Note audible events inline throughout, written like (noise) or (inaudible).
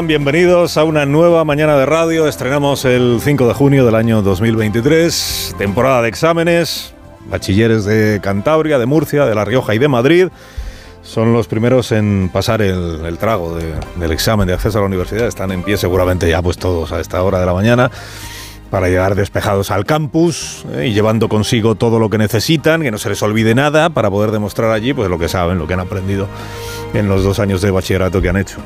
Bienvenidos a una nueva mañana de radio. Estrenamos el 5 de junio del año 2023, temporada de exámenes. Bachilleres de Cantabria, de Murcia, de La Rioja y de Madrid son los primeros en pasar el, trago del examen de acceso a la universidad. Están en pie seguramente ya pues todos a esta hora de la mañana para llegar despejados al campus eh, y llevando consigo todo lo que necesitan, que no se les olvide nada para poder demostrar allí pues lo que saben, lo que han aprendido en los dos años de bachillerato que han hecho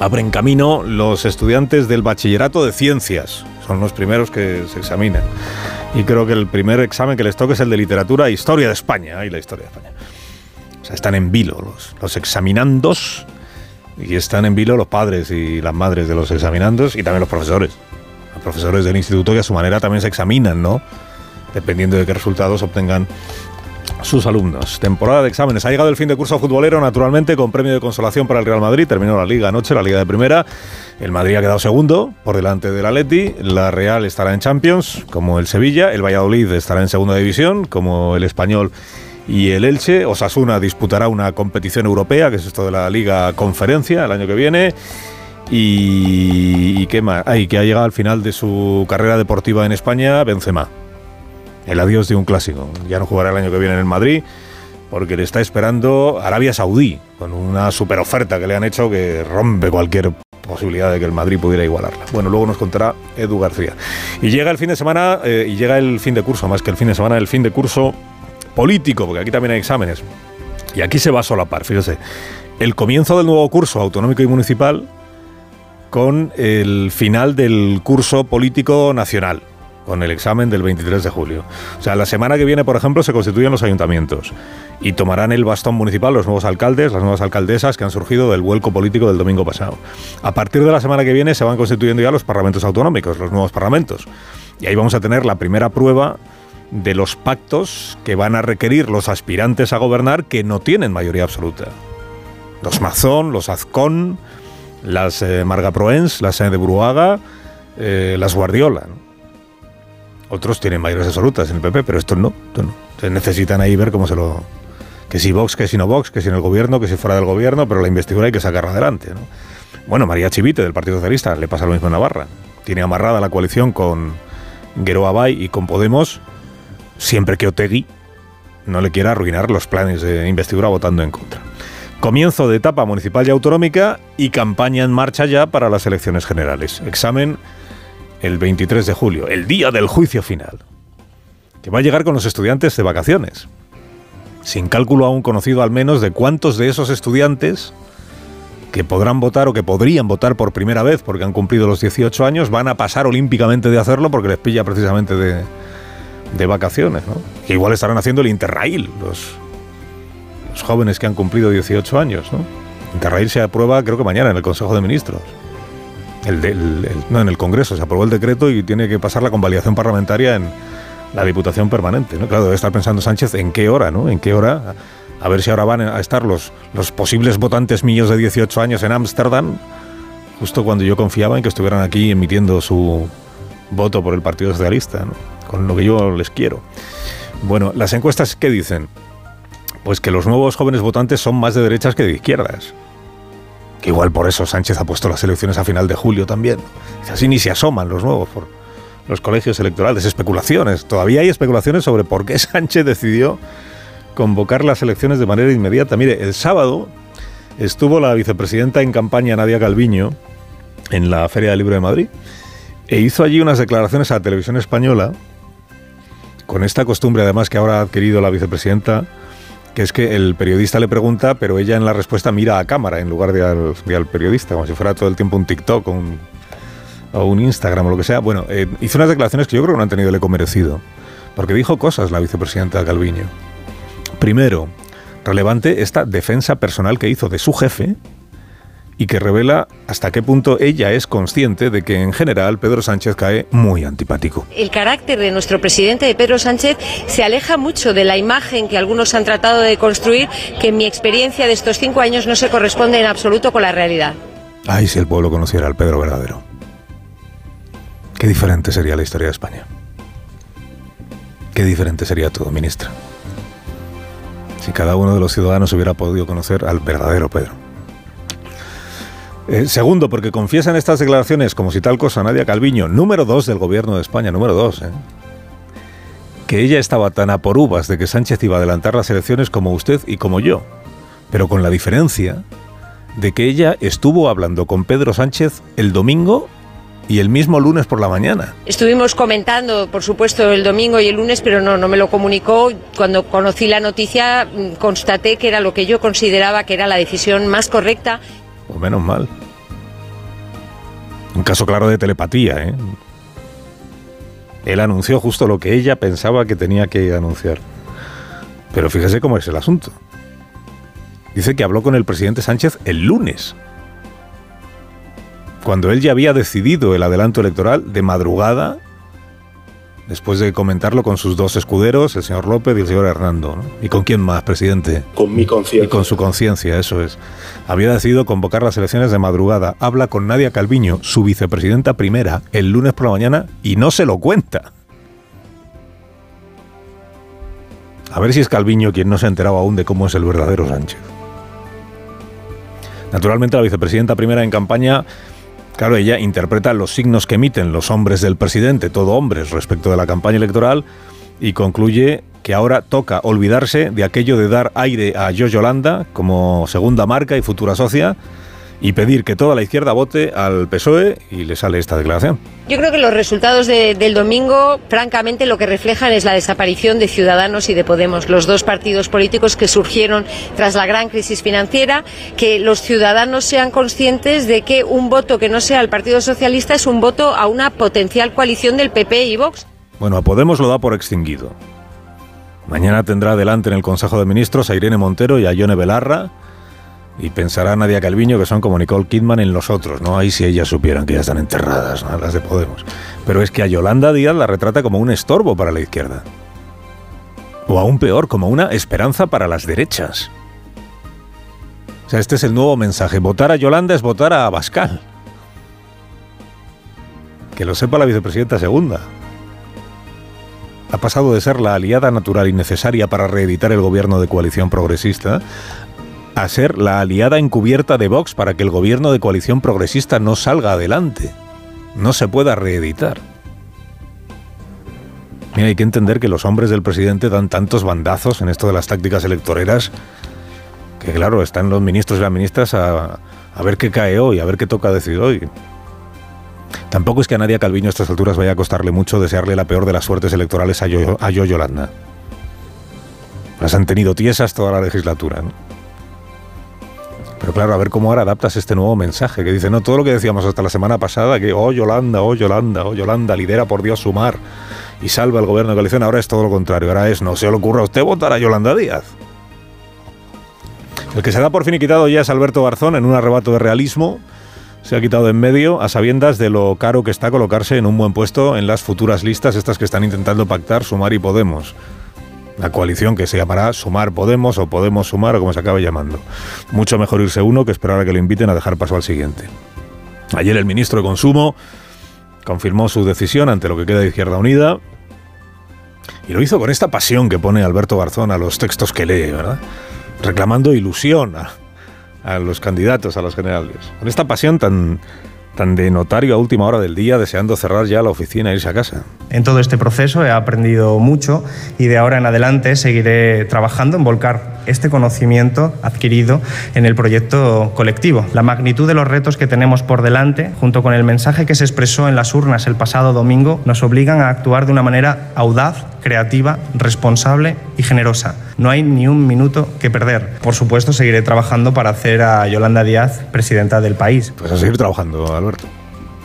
abren camino los estudiantes del bachillerato de ciencias. Son los primeros que se examinan. Y creo que el primer examen que les toca es el de literatura e historia de España. Y la historia de España. O sea, están en vilo los, los examinandos y están en vilo los padres y las madres de los examinandos y también los profesores. Los profesores del instituto que a su manera también se examinan, ¿no? Dependiendo de qué resultados obtengan sus alumnos. Temporada de exámenes. Ha llegado el fin de curso futbolero, naturalmente, con premio de consolación para el Real Madrid. Terminó la liga anoche, la liga de primera. El Madrid ha quedado segundo por delante del Atleti. La Real estará en Champions, como el Sevilla. El Valladolid estará en segunda división, como el Español y el Elche. Osasuna disputará una competición europea, que es esto de la Liga Conferencia, el año que viene. Y, qué más. Ay, que ha llegado al final de su carrera deportiva en España, Benzema el adiós de un clásico. Ya no jugará el año que viene en el Madrid porque le está esperando Arabia Saudí con una super oferta que le han hecho que rompe cualquier posibilidad de que el Madrid pudiera igualarla. Bueno, luego nos contará Edu García. Y llega el fin de semana, eh, y llega el fin de curso, más que el fin de semana, el fin de curso político, porque aquí también hay exámenes. Y aquí se va a solapar, fíjese. El comienzo del nuevo curso autonómico y municipal con el final del curso político nacional con el examen del 23 de julio. O sea, la semana que viene, por ejemplo, se constituyen los ayuntamientos y tomarán el bastón municipal los nuevos alcaldes, las nuevas alcaldesas que han surgido del vuelco político del domingo pasado. A partir de la semana que viene se van constituyendo ya los parlamentos autonómicos, los nuevos parlamentos. Y ahí vamos a tener la primera prueba de los pactos que van a requerir los aspirantes a gobernar que no tienen mayoría absoluta. Los Mazón, los Azcón, las eh, Marga Proens, las de Bruaga, eh, las Guardiola. Otros tienen mayores absolutas en el PP, pero estos no. no. necesitan ahí ver cómo se lo... Que si Vox, que si no Vox, que si en el gobierno, que si fuera del gobierno, pero la investidura hay que sacarla adelante. ¿no? Bueno, María Chivite, del Partido Socialista, le pasa lo mismo en Navarra. Tiene amarrada la coalición con Guero Abay y con Podemos, siempre que Otegui no le quiera arruinar los planes de investidura votando en contra. Comienzo de etapa municipal y autonómica y campaña en marcha ya para las elecciones generales. Examen el 23 de julio, el día del juicio final, que va a llegar con los estudiantes de vacaciones, sin cálculo aún conocido al menos de cuántos de esos estudiantes que podrán votar o que podrían votar por primera vez porque han cumplido los 18 años van a pasar olímpicamente de hacerlo porque les pilla precisamente de, vacaciones, ¿no? Que igual estarán haciendo el Interrail, los, los jóvenes que han cumplido 18 años, ¿no? Interrail se aprueba creo que mañana en el Consejo de Ministros. El, no, en el Congreso se aprobó el decreto y tiene que pasar la convalidación parlamentaria en la Diputación Permanente. ¿no? Claro, debe estar pensando Sánchez en qué hora, ¿no? En qué hora, a ver si ahora van a estar los, los posibles votantes míos de 18 años en Ámsterdam, justo cuando yo confiaba en que estuvieran aquí emitiendo su voto por el Partido Socialista, con lo que yo les quiero. Bueno, las encuestas, ¿qué dicen? Pues que los nuevos jóvenes votantes son más de derechas que de izquierdas igual por eso Sánchez ha puesto las elecciones a final de julio también. Así ni se asoman los nuevos por los colegios electorales. Especulaciones. Todavía hay especulaciones sobre por qué (laughs) Sánchez decidió convocar las elecciones de manera inmediata. Mire, el sábado estuvo la vicepresidenta en campaña Nadia Calviño en la Feria del Libro de Madrid e hizo allí unas declaraciones a la televisión española con esta costumbre además que ahora ha adquirido la vicepresidenta que es que el periodista le pregunta, pero ella en la respuesta mira a cámara en lugar de al, periodista, como si fuera todo el tiempo un TikTok o un, o un Instagram o lo que sea. Bueno, eh, hizo unas declaraciones que yo creo que no han tenido el eco merecido, porque dijo cosas la vicepresidenta Calviño. Primero, relevante esta defensa personal que hizo de su jefe, y que revela hasta qué punto ella es consciente de que en general Pedro Sánchez cae muy antipático. El carácter de nuestro presidente, de Pedro Sánchez, se aleja mucho de la imagen que algunos han tratado de construir, que en mi experiencia de estos cinco años no se corresponde en absoluto con la realidad. Ay, si el pueblo conociera al Pedro verdadero. Qué diferente sería la historia de España. Qué diferente sería todo, ministra. Si cada uno de los ciudadanos hubiera podido conocer al verdadero Pedro. Eh, segundo, porque confiesa en estas declaraciones, como si tal cosa, Nadia Calviño, número dos del gobierno de España, número dos, ¿eh? que ella estaba tan a por uvas de que Sánchez iba a adelantar las elecciones como usted y como yo, pero con la diferencia de que ella estuvo hablando con Pedro Sánchez el domingo y el mismo lunes por la mañana. Estuvimos comentando, por supuesto, el domingo y el lunes, pero no, no me lo comunicó. Cuando conocí la noticia, mm, constaté que era lo que yo consideraba que era la decisión más correcta menos mal. Un caso claro de telepatía, ¿eh? Él anunció justo lo que ella pensaba que tenía que anunciar. Pero fíjese cómo es el asunto. Dice que habló con el presidente Sánchez el lunes, cuando él ya había decidido el adelanto electoral de madrugada después de comentarlo con sus dos escuderos, el señor López y el señor Hernando. ¿Y con quién más, presidente? Con mi conciencia. Y con su conciencia, eso es. Había decidido convocar las elecciones de madrugada. Habla con Nadia Calviño, su vicepresidenta primera, el lunes por la mañana y no se lo cuenta. A ver si es Calviño quien no se ha enterado aún de cómo es el verdadero Sánchez. Naturalmente la vicepresidenta primera en campaña Claro, ella interpreta los signos que emiten los hombres del presidente, todo hombres, respecto de la campaña electoral, y concluye que ahora toca olvidarse de aquello de dar aire a Joe Yolanda como segunda marca y futura socia y pedir que toda la izquierda vote al PSOE y le sale esta declaración. Yo creo que los resultados del domingo, francamente, lo que reflejan es la desaparición de Ciudadanos y de Podemos, los dos partidos políticos que surgieron tras la gran crisis financiera, que los ciudadanos sean conscientes de que un voto que no sea al Partido Socialista es un voto a una potencial coalición del PP y Vox. Bueno, a Podemos lo da por extinguido. Mañana tendrá delante en el Consejo de Ministros a Irene Montero y a Yone Belarra y pensará Nadia Calviño que son como Nicole Kidman en los otros, ¿no? Ahí si ellas supieran que ya están enterradas, las de Podemos. Pero es que a Yolanda Díaz la retrata como un estorbo para la izquierda. O aún peor, como una esperanza para las derechas. O sea, este es el nuevo mensaje. Votar a Yolanda es votar a Abascal. Que lo sepa la vicepresidenta segunda. Ha pasado de ser la aliada natural y necesaria para reeditar el gobierno de coalición progresista a ser la aliada encubierta de Vox para que el gobierno de coalición progresista no salga adelante, no se pueda reeditar. Mira, hay que entender que los hombres del presidente dan tantos bandazos en esto de las tácticas electoreras que claro, están los ministros y las ministras a, ver qué cae hoy, a ver qué toca decir hoy. Tampoco es que a Nadia Calviño a estas alturas vaya a costarle mucho desearle la peor de las suertes electorales a Yo, a Yo. Las han tenido tiesas toda la legislatura. ¿no? Pero claro, a ver cómo ahora adaptas este nuevo mensaje que dice, no, todo lo que decíamos hasta la semana pasada, que, oh Yolanda, oh Yolanda, oh Yolanda, lidera por Dios sumar y salva el gobierno de coalición, ahora es todo lo contrario, ahora es, no se le ocurra a usted votar a Yolanda Díaz. El que se da por fin y quitado ya es Alberto Garzón en un arrebato de realismo. Se ha quitado en medio a sabiendas de lo caro que está colocarse en un buen puesto en las futuras listas, estas que están intentando pactar Sumar y Podemos la coalición que se llamará Sumar Podemos o Podemos Sumar o como se acabe llamando. Mucho mejor irse uno que esperar a que le inviten a dejar paso al siguiente. Ayer el ministro de Consumo confirmó su decisión ante lo que queda de Izquierda Unida y lo hizo con esta pasión que pone Alberto Garzón a los textos que lee, ¿verdad? Reclamando ilusión a, a los candidatos a las generales. Con esta pasión tan tan de notario a última hora del día, deseando cerrar ya la oficina e irse a casa. En todo este proceso he aprendido mucho y de ahora en adelante seguiré trabajando en volcar este conocimiento adquirido en el proyecto colectivo. La magnitud de los retos que tenemos por delante, junto con el mensaje que se expresó en las urnas el pasado domingo, nos obligan a actuar de una manera audaz, creativa, responsable y generosa. No hay ni un minuto que perder. Por supuesto, seguiré trabajando para hacer a Yolanda Díaz presidenta del país. Pues a seguir trabajando, Alberto.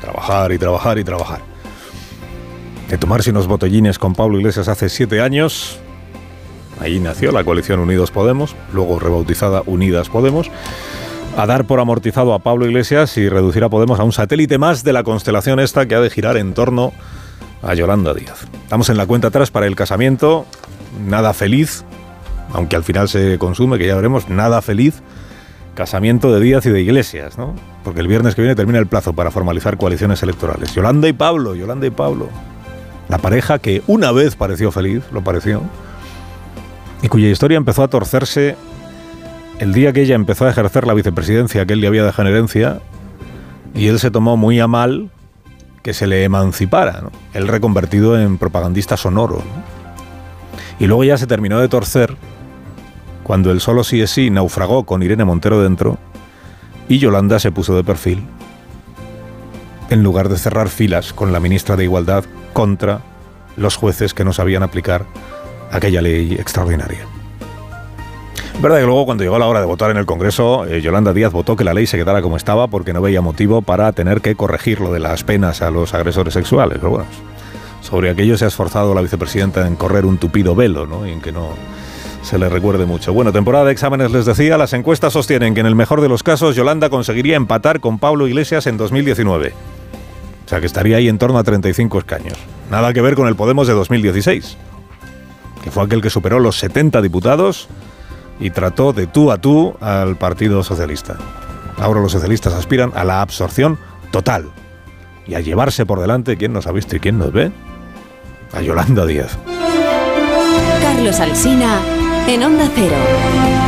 Trabajar y trabajar y trabajar. De tomarse unos botellines con Pablo Iglesias hace siete años, Ahí nació la coalición Unidos Podemos, luego rebautizada Unidas Podemos, a dar por amortizado a Pablo Iglesias y reducir a Podemos a un satélite más de la constelación esta que ha de girar en torno a Yolanda Díaz. Estamos en la cuenta atrás para el casamiento, nada feliz, aunque al final se consume, que ya veremos, nada feliz, casamiento de Díaz y de Iglesias, ¿no? Porque el viernes que viene termina el plazo para formalizar coaliciones electorales. Yolanda y Pablo, Yolanda y Pablo. La pareja que una vez pareció feliz, lo pareció, y cuya historia empezó a torcerse el día que ella empezó a ejercer la vicepresidencia que él le había dejado en herencia Y él se tomó muy a mal que se le emancipara, él reconvertido en propagandista sonoro. Y luego ya se terminó de torcer cuando el solo sí es sí naufragó con Irene Montero dentro y Yolanda se puso de perfil en lugar de cerrar filas con la ministra de Igualdad contra los jueces que no sabían aplicar aquella ley extraordinaria. Verdad que luego cuando llegó la hora de votar en el Congreso, eh, Yolanda Díaz votó que la ley se quedara como estaba porque no veía motivo para tener que corregir lo de las penas a los agresores sexuales. Pero bueno, sobre aquello se ha esforzado la vicepresidenta en correr un tupido velo, ¿no? Y en que no se le recuerde mucho. Bueno, temporada de exámenes les decía, las encuestas sostienen que en el mejor de los casos Yolanda conseguiría empatar con Pablo Iglesias en 2019. O sea que estaría ahí en torno a 35 escaños. Nada que ver con el Podemos de 2016, fue aquel que superó los 70 diputados y trató de tú a tú al Partido Socialista. Ahora los socialistas aspiran a la absorción total y a llevarse por delante, ¿quién nos ha visto y quién nos ve? A Yolanda Díaz. Carlos Alsina en Onda Cero.